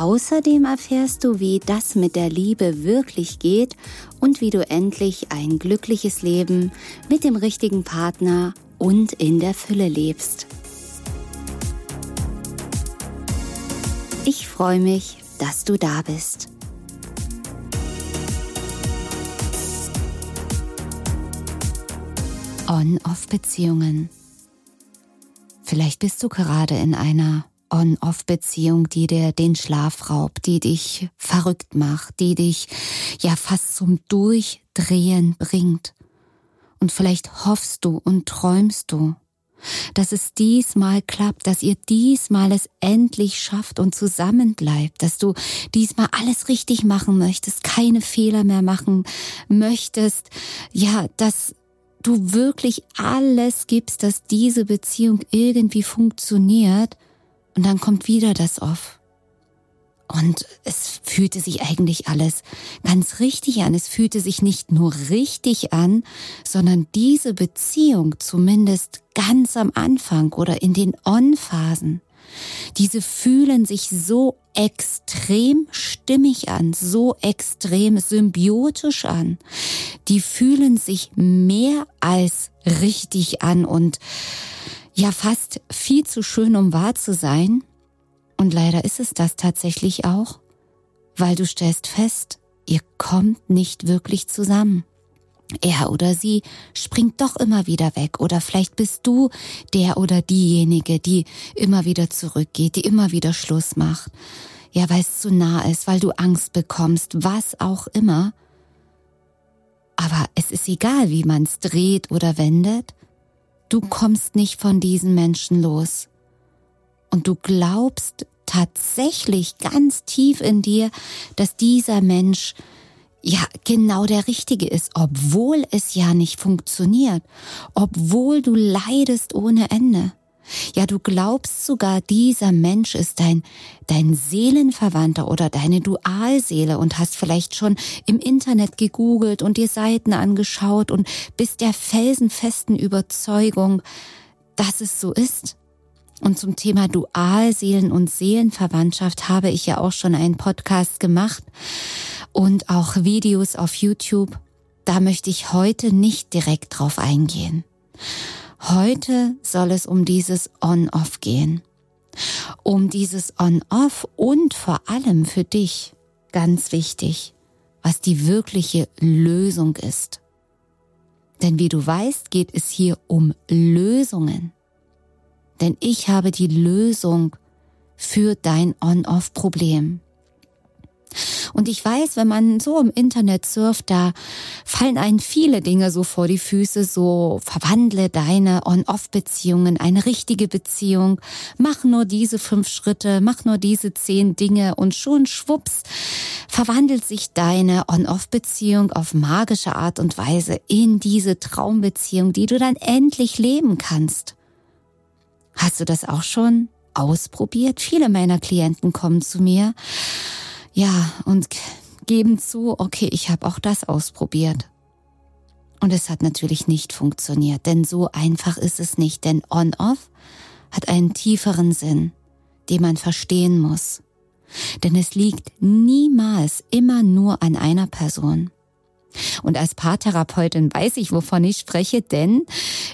Außerdem erfährst du, wie das mit der Liebe wirklich geht und wie du endlich ein glückliches Leben mit dem richtigen Partner und in der Fülle lebst. Ich freue mich, dass du da bist. On-Off-Beziehungen. Vielleicht bist du gerade in einer On-Off-Beziehung, die dir den Schlaf raubt, die dich verrückt macht, die dich ja fast zum Durchdrehen bringt. Und vielleicht hoffst du und träumst du, dass es diesmal klappt, dass ihr diesmal es endlich schafft und zusammenbleibt, dass du diesmal alles richtig machen möchtest, keine Fehler mehr machen möchtest, ja, dass du wirklich alles gibst, dass diese Beziehung irgendwie funktioniert und dann kommt wieder das Off. Und es fühlte sich eigentlich alles ganz richtig an. Es fühlte sich nicht nur richtig an, sondern diese Beziehung zumindest ganz am Anfang oder in den On-Phasen, diese fühlen sich so extrem stimmig an, so extrem symbiotisch an. Die fühlen sich mehr als richtig an und ja fast viel zu schön, um wahr zu sein. Und leider ist es das tatsächlich auch, weil du stellst fest, ihr kommt nicht wirklich zusammen. Er oder sie springt doch immer wieder weg oder vielleicht bist du der oder diejenige, die immer wieder zurückgeht, die immer wieder Schluss macht. Ja, weil es zu nah ist, weil du Angst bekommst, was auch immer. Aber es ist egal, wie man es dreht oder wendet. Du kommst nicht von diesen Menschen los. Und du glaubst tatsächlich ganz tief in dir, dass dieser Mensch ja genau der Richtige ist, obwohl es ja nicht funktioniert, obwohl du leidest ohne Ende. Ja, du glaubst sogar, dieser Mensch ist dein, dein Seelenverwandter oder deine Dualseele und hast vielleicht schon im Internet gegoogelt und dir Seiten angeschaut und bist der felsenfesten Überzeugung, dass es so ist. Und zum Thema Dualseelen und Seelenverwandtschaft habe ich ja auch schon einen Podcast gemacht und auch Videos auf YouTube. Da möchte ich heute nicht direkt drauf eingehen. Heute soll es um dieses On-Off gehen. Um dieses On-Off und vor allem für dich, ganz wichtig, was die wirkliche Lösung ist. Denn wie du weißt, geht es hier um Lösungen. Denn ich habe die Lösung für dein On-Off-Problem. Und ich weiß, wenn man so im Internet surft, da fallen einen viele Dinge so vor die Füße, so verwandle deine On-Off-Beziehungen, eine richtige Beziehung, mach nur diese fünf Schritte, mach nur diese zehn Dinge und schon schwupps verwandelt sich deine On-Off-Beziehung auf magische Art und Weise in diese Traumbeziehung, die du dann endlich leben kannst. Hast du das auch schon ausprobiert? Viele meiner Klienten kommen zu mir ja, und geben zu, okay, ich habe auch das ausprobiert. Und es hat natürlich nicht funktioniert, denn so einfach ist es nicht, denn On-Off hat einen tieferen Sinn, den man verstehen muss. Denn es liegt niemals immer nur an einer Person. Und als Paartherapeutin weiß ich, wovon ich spreche, denn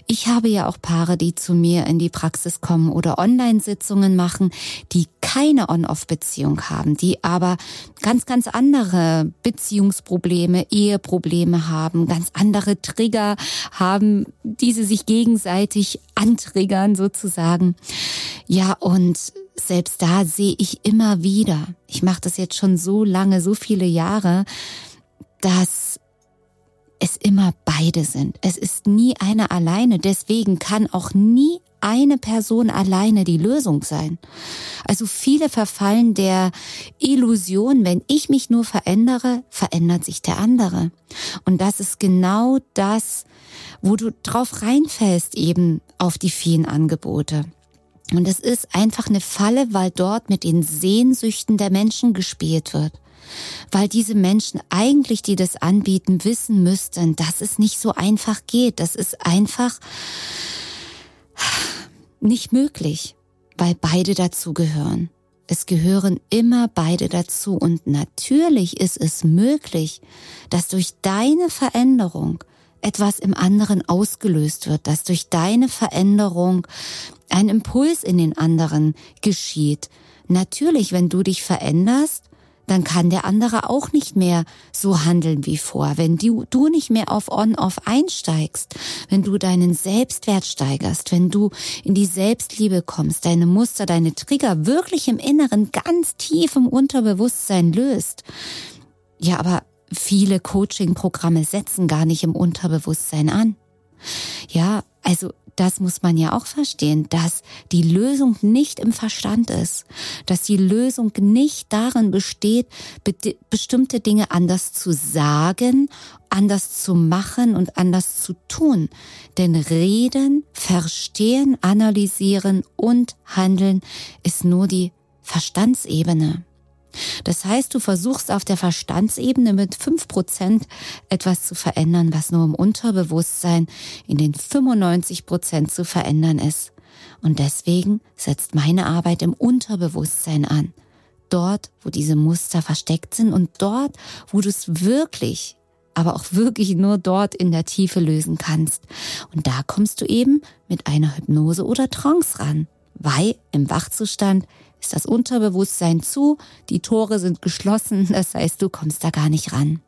ich habe ja auch Paare, die zu mir in die Praxis kommen oder Online-Sitzungen machen, die keine On-Off-Beziehung haben, die aber ganz, ganz andere Beziehungsprobleme, Eheprobleme haben, ganz andere Trigger haben, die sie sich gegenseitig antriggern sozusagen. Ja, und selbst da sehe ich immer wieder, ich mache das jetzt schon so lange, so viele Jahre, dass es immer beide sind. Es ist nie einer alleine. Deswegen kann auch nie eine Person alleine die Lösung sein. Also viele verfallen der Illusion, wenn ich mich nur verändere, verändert sich der andere. Und das ist genau das, wo du drauf reinfällst eben auf die vielen Angebote. Und es ist einfach eine Falle, weil dort mit den Sehnsüchten der Menschen gespielt wird. Weil diese Menschen eigentlich, die das anbieten, wissen müssten, dass es nicht so einfach geht. Das ist einfach nicht möglich, weil beide dazugehören. Es gehören immer beide dazu und natürlich ist es möglich, dass durch deine Veränderung etwas im anderen ausgelöst wird, dass durch deine Veränderung ein Impuls in den anderen geschieht. Natürlich, wenn du dich veränderst, dann kann der andere auch nicht mehr so handeln wie vor. Wenn du, du nicht mehr auf On-Off einsteigst, wenn du deinen Selbstwert steigerst, wenn du in die Selbstliebe kommst, deine Muster, deine Trigger wirklich im Inneren ganz tief im Unterbewusstsein löst. Ja, aber viele Coaching-Programme setzen gar nicht im Unterbewusstsein an. Ja, also das muss man ja auch verstehen, dass die Lösung nicht im Verstand ist, dass die Lösung nicht darin besteht, be bestimmte Dinge anders zu sagen, anders zu machen und anders zu tun. Denn reden, verstehen, analysieren und handeln ist nur die Verstandsebene. Das heißt, du versuchst auf der Verstandsebene mit fünf Prozent etwas zu verändern, was nur im Unterbewusstsein in den 95 Prozent zu verändern ist. Und deswegen setzt meine Arbeit im Unterbewusstsein an. Dort, wo diese Muster versteckt sind und dort, wo du es wirklich, aber auch wirklich nur dort in der Tiefe lösen kannst. Und da kommst du eben mit einer Hypnose oder Trance ran, weil im Wachzustand ist das Unterbewusstsein zu, die Tore sind geschlossen, das heißt, du kommst da gar nicht ran.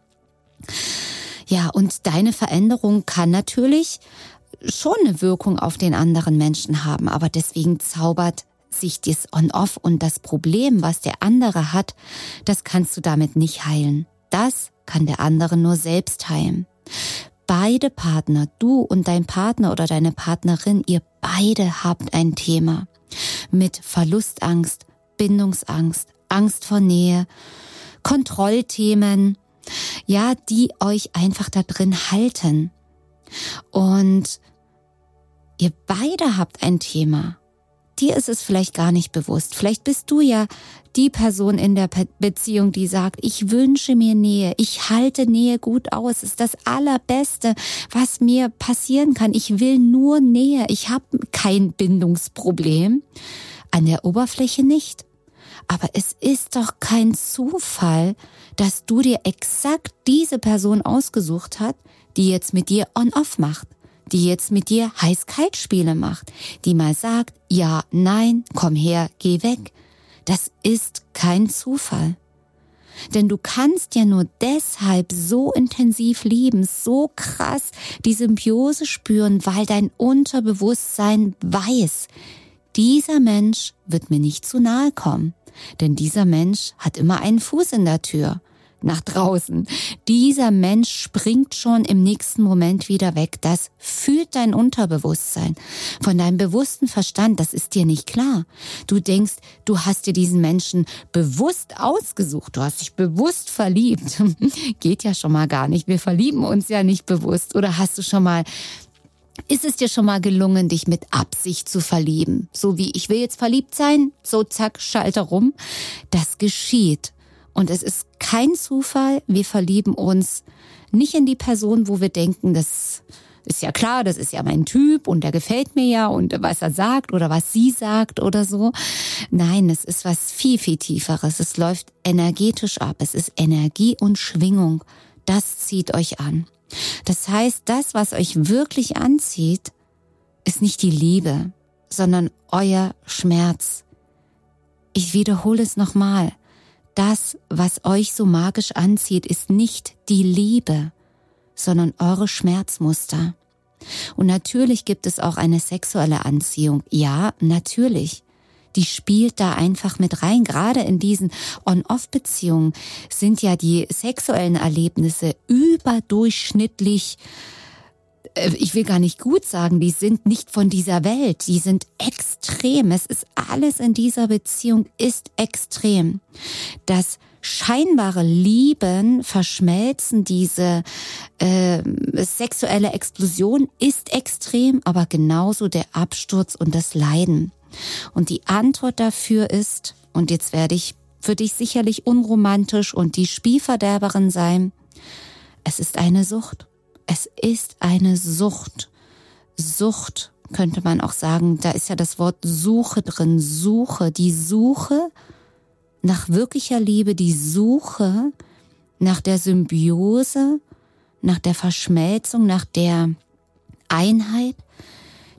Ja, und deine Veränderung kann natürlich schon eine Wirkung auf den anderen Menschen haben, aber deswegen zaubert sich das On-Off und das Problem, was der andere hat, das kannst du damit nicht heilen. Das kann der andere nur selbst heilen. Beide Partner, du und dein Partner oder deine Partnerin, ihr beide habt ein Thema mit Verlustangst, Bindungsangst, Angst vor Nähe, Kontrollthemen, ja, die euch einfach da drin halten. Und ihr beide habt ein Thema. Dir ist es vielleicht gar nicht bewusst. Vielleicht bist du ja die Person in der Beziehung, die sagt, ich wünsche mir Nähe, ich halte Nähe gut aus, ist das Allerbeste, was mir passieren kann. Ich will nur Nähe, ich habe kein Bindungsproblem. An der Oberfläche nicht. Aber es ist doch kein Zufall, dass du dir exakt diese Person ausgesucht hast, die jetzt mit dir on-off macht, die jetzt mit dir heiß-kalt-Spiele macht, die mal sagt, ja, nein, komm her, geh weg. Das ist kein Zufall. Denn du kannst ja nur deshalb so intensiv lieben, so krass die Symbiose spüren, weil dein Unterbewusstsein weiß, dieser Mensch wird mir nicht zu nahe kommen. Denn dieser Mensch hat immer einen Fuß in der Tür nach draußen. Dieser Mensch springt schon im nächsten Moment wieder weg. Das fühlt dein Unterbewusstsein. Von deinem bewussten Verstand, das ist dir nicht klar. Du denkst, du hast dir diesen Menschen bewusst ausgesucht. Du hast dich bewusst verliebt. Geht ja schon mal gar nicht. Wir verlieben uns ja nicht bewusst. Oder hast du schon mal ist es dir schon mal gelungen, dich mit Absicht zu verlieben? So wie ich will jetzt verliebt sein, so zack, schalte rum. Das geschieht. Und es ist kein Zufall, wir verlieben uns nicht in die Person, wo wir denken, das ist ja klar, das ist ja mein Typ und der gefällt mir ja und was er sagt oder was sie sagt oder so. Nein, es ist was viel, viel tieferes. Es läuft energetisch ab. Es ist Energie und Schwingung. Das zieht euch an. Das heißt, das, was euch wirklich anzieht, ist nicht die Liebe, sondern euer Schmerz. Ich wiederhole es nochmal. Das, was euch so magisch anzieht, ist nicht die Liebe, sondern eure Schmerzmuster. Und natürlich gibt es auch eine sexuelle Anziehung. Ja, natürlich. die spielt da einfach mit rein. Gerade in diesen On-Off-Beziehungen sind ja die sexuellen Erlebnisse überdurchschnittlich ich will gar nicht gut sagen, die sind nicht von dieser Welt, die sind extrem. Es ist alles in dieser Beziehung ist extrem. Das scheinbare Lieben, Verschmelzen, diese äh, sexuelle Explosion ist extrem, aber genauso der Absturz und das Leiden. Und die Antwort dafür ist, und jetzt werde ich für dich sicherlich unromantisch und die Spielverderberin sein, es ist eine Sucht. Es ist eine Sucht. Sucht könnte man auch sagen, da ist ja das Wort Suche drin. Suche, die Suche nach wirklicher Liebe, die Suche nach der Symbiose, nach der Verschmelzung, nach der Einheit,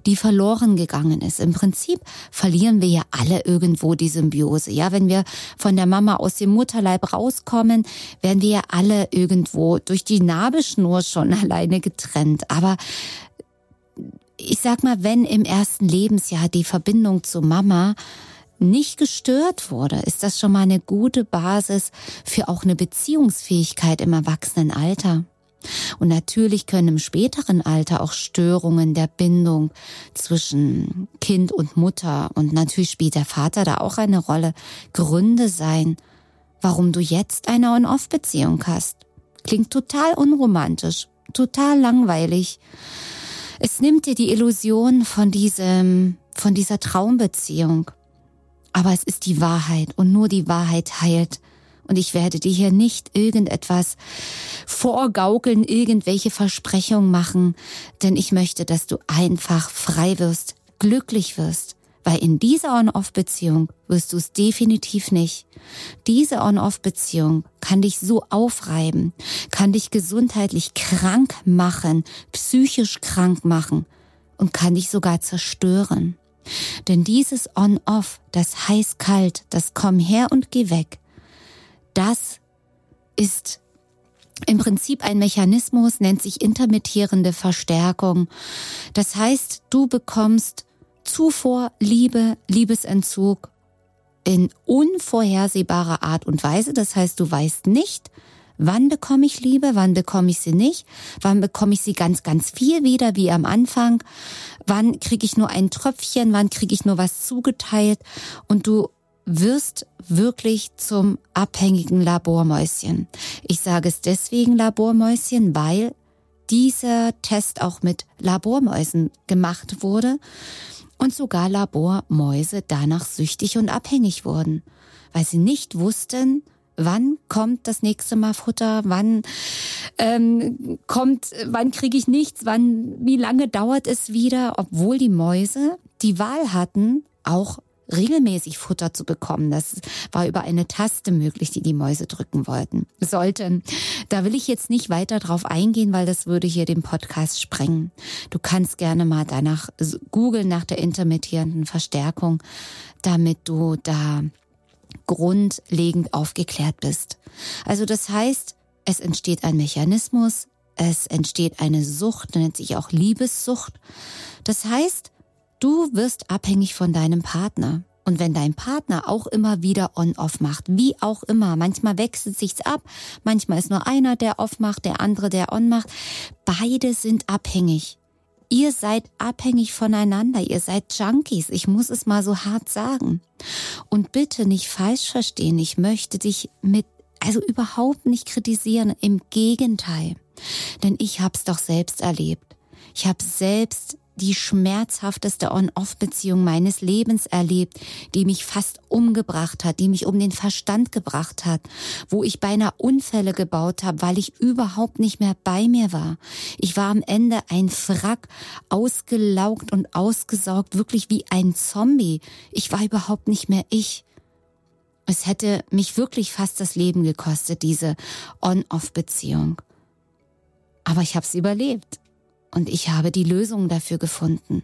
die verloren gegangen ist. Im Prinzip verlieren wir ja alle irgendwo die Symbiose. Ja, wenn wir von der Mama aus dem Mutterleib rauskommen, werden wir ja alle irgendwo durch die Nabelschnur schon alleine getrennt. Aber ich sag mal, wenn im ersten Lebensjahr die Verbindung zu Mama nicht gestört wurde, ist das schon mal eine gute Basis für auch eine Beziehungsfähigkeit im Erwachsenenalter. Und natürlich können im späteren Alter auch Störungen der Bindung zwischen Kind und Mutter und natürlich spielt der Vater da auch eine Rolle, Gründe sein, warum du jetzt eine On-Off-Beziehung hast. Klingt total unromantisch, total langweilig. Es nimmt dir die Illusion von diesem, von dieser Traumbeziehung. Aber es ist die Wahrheit und nur die Wahrheit heilt. Und ich werde dir hier nicht irgendetwas vorgaukeln, irgendwelche Versprechungen machen, denn ich möchte, dass du einfach frei wirst, glücklich wirst. Weil in dieser On-Off-Beziehung wirst du es definitiv nicht. Diese On-Off-Beziehung kann dich so aufreiben, kann dich gesundheitlich krank machen, psychisch krank machen und kann dich sogar zerstören. Denn dieses On-Off, das heiß-kalt, das komm her und geh weg, das ist im Prinzip ein Mechanismus, nennt sich intermittierende Verstärkung. Das heißt, du bekommst Zufuhr, Liebe, Liebesentzug in unvorhersehbarer Art und Weise. Das heißt, du weißt nicht, Wann bekomme ich Liebe? Wann bekomme ich sie nicht? Wann bekomme ich sie ganz, ganz viel wieder, wie am Anfang? Wann kriege ich nur ein Tröpfchen? Wann kriege ich nur was zugeteilt? Und du wirst wirklich zum abhängigen Labormäuschen. Ich sage es deswegen Labormäuschen, weil dieser Test auch mit Labormäusen gemacht wurde und sogar Labormäuse danach süchtig und abhängig wurden, weil sie nicht wussten, wann kommt das nächste Mal Futter, wann ähm, kommt, wann kriege ich nichts, wann, wie lange dauert es wieder, obwohl die Mäuse die Wahl hatten, auch regelmäßig Futter zu bekommen. Das war über eine Taste möglich, die die Mäuse drücken wollten, sollten. Da will ich jetzt nicht weiter drauf eingehen, weil das würde hier den Podcast sprengen. Du kannst gerne mal danach googeln nach der intermittierenden Verstärkung, damit du da grundlegend aufgeklärt bist. Also das heißt, es entsteht ein Mechanismus, es entsteht eine Sucht, nennt sich auch Liebessucht. Das heißt, du wirst abhängig von deinem Partner. Und wenn dein Partner auch immer wieder on-off macht, wie auch immer, manchmal wechselt sich's ab, manchmal ist nur einer, der off macht, der andere, der on macht, beide sind abhängig. Ihr seid abhängig voneinander, ihr seid Junkies, ich muss es mal so hart sagen. Und bitte nicht falsch verstehen, ich möchte dich mit, also überhaupt nicht kritisieren, im Gegenteil. Denn ich hab's doch selbst erlebt. Ich habe selbst die schmerzhafteste On-Off-Beziehung meines Lebens erlebt, die mich fast umgebracht hat, die mich um den Verstand gebracht hat, wo ich beinahe Unfälle gebaut habe, weil ich überhaupt nicht mehr bei mir war. Ich war am Ende ein Wrack, ausgelaugt und ausgesaugt, wirklich wie ein Zombie. Ich war überhaupt nicht mehr ich. Es hätte mich wirklich fast das Leben gekostet, diese On-Off-Beziehung. Aber ich habe es überlebt. Und ich habe die Lösung dafür gefunden.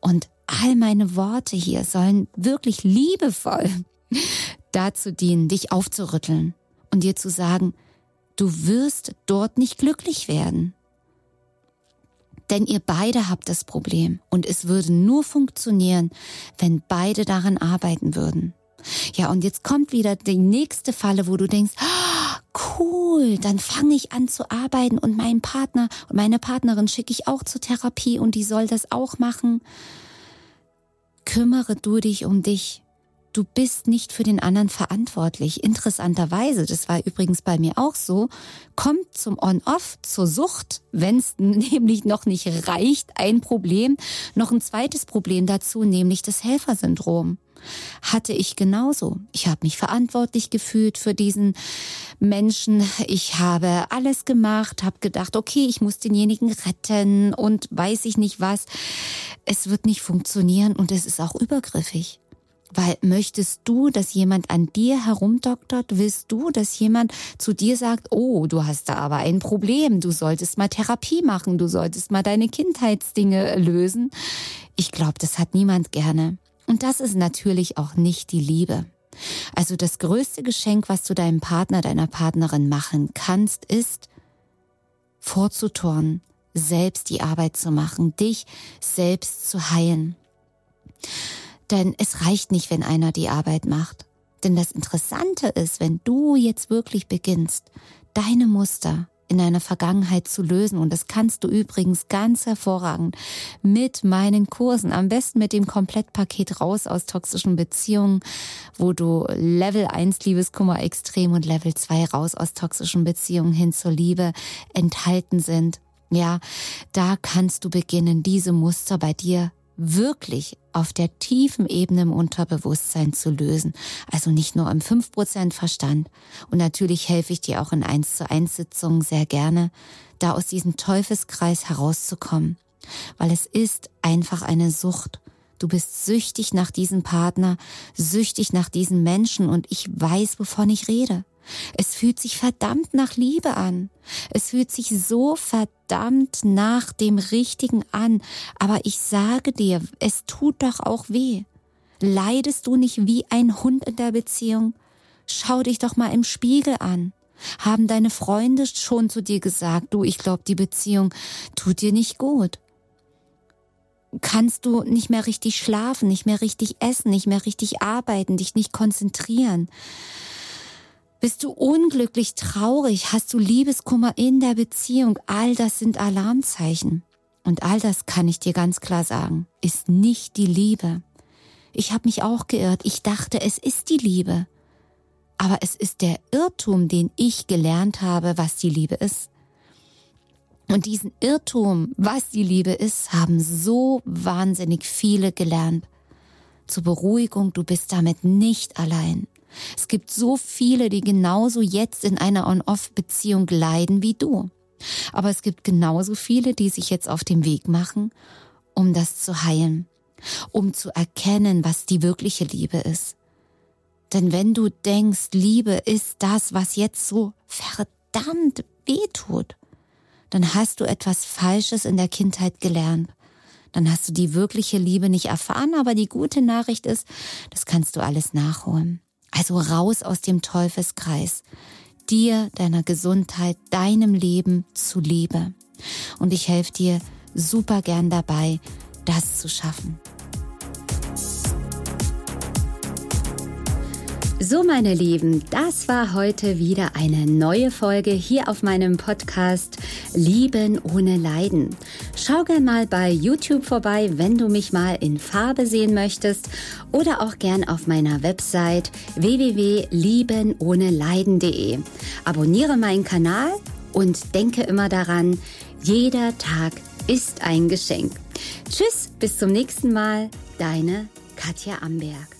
Und all meine Worte hier sollen wirklich liebevoll dazu dienen, dich aufzurütteln und dir zu sagen, du wirst dort nicht glücklich werden. Denn ihr beide habt das Problem und es würde nur funktionieren, wenn beide daran arbeiten würden. Ja, und jetzt kommt wieder die nächste Falle, wo du denkst, oh, cool, dann fange ich an zu arbeiten und meinen Partner und meine Partnerin schicke ich auch zur Therapie und die soll das auch machen. Kümmere du dich um dich du bist nicht für den anderen verantwortlich. Interessanterweise, das war übrigens bei mir auch so, kommt zum On-Off, zur Sucht, wenn es nämlich noch nicht reicht, ein Problem, noch ein zweites Problem dazu, nämlich das Helfersyndrom. Hatte ich genauso. Ich habe mich verantwortlich gefühlt für diesen Menschen. Ich habe alles gemacht, habe gedacht, okay, ich muss denjenigen retten und weiß ich nicht was. Es wird nicht funktionieren und es ist auch übergriffig. Weil möchtest du, dass jemand an dir herumdoktert? Willst du, dass jemand zu dir sagt, oh, du hast da aber ein Problem, du solltest mal Therapie machen, du solltest mal deine Kindheitsdinge lösen? Ich glaube, das hat niemand gerne. Und das ist natürlich auch nicht die Liebe. Also das größte Geschenk, was du deinem Partner, deiner Partnerin machen kannst, ist vorzuturnen, selbst die Arbeit zu machen, dich selbst zu heilen. Denn es reicht nicht, wenn einer die Arbeit macht. Denn das Interessante ist, wenn du jetzt wirklich beginnst, deine Muster in deiner Vergangenheit zu lösen. Und das kannst du übrigens ganz hervorragend mit meinen Kursen, am besten mit dem Komplettpaket raus aus toxischen Beziehungen, wo du Level 1 Liebeskummer extrem und Level 2 raus aus toxischen Beziehungen hin zur Liebe enthalten sind. Ja, da kannst du beginnen, diese Muster bei dir wirklich auf der tiefen Ebene im Unterbewusstsein zu lösen. Also nicht nur im 5% Verstand. Und natürlich helfe ich dir auch in 1 zu 1 Sitzungen sehr gerne, da aus diesem Teufelskreis herauszukommen. Weil es ist einfach eine Sucht. Du bist süchtig nach diesem Partner, süchtig nach diesen Menschen und ich weiß, wovon ich rede. Es fühlt sich verdammt nach Liebe an. Es fühlt sich so verdammt nach dem Richtigen an. Aber ich sage dir, es tut doch auch weh. Leidest du nicht wie ein Hund in der Beziehung? Schau dich doch mal im Spiegel an. Haben deine Freunde schon zu dir gesagt, du, ich glaube, die Beziehung tut dir nicht gut? Kannst du nicht mehr richtig schlafen, nicht mehr richtig essen, nicht mehr richtig arbeiten, dich nicht konzentrieren? Bist du unglücklich, traurig? Hast du Liebeskummer in der Beziehung? All das sind Alarmzeichen. Und all das kann ich dir ganz klar sagen, ist nicht die Liebe. Ich habe mich auch geirrt. Ich dachte, es ist die Liebe. Aber es ist der Irrtum, den ich gelernt habe, was die Liebe ist. Und diesen Irrtum, was die Liebe ist, haben so wahnsinnig viele gelernt. Zur Beruhigung, du bist damit nicht allein. Es gibt so viele, die genauso jetzt in einer On-Off-Beziehung leiden wie du. Aber es gibt genauso viele, die sich jetzt auf den Weg machen, um das zu heilen, um zu erkennen, was die wirkliche Liebe ist. Denn wenn du denkst, Liebe ist das, was jetzt so verdammt weh tut, dann hast du etwas Falsches in der Kindheit gelernt. Dann hast du die wirkliche Liebe nicht erfahren, aber die gute Nachricht ist, das kannst du alles nachholen. Also raus aus dem Teufelskreis. Dir, deiner Gesundheit, deinem Leben zuliebe. Und ich helfe dir super gern dabei, das zu schaffen. So, meine Lieben, das war heute wieder eine neue Folge hier auf meinem Podcast Lieben ohne Leiden. Schau gern mal bei YouTube vorbei, wenn du mich mal in Farbe sehen möchtest oder auch gern auf meiner Website www.liebenohneleiden.de. Abonniere meinen Kanal und denke immer daran, jeder Tag ist ein Geschenk. Tschüss, bis zum nächsten Mal, deine Katja Amberg.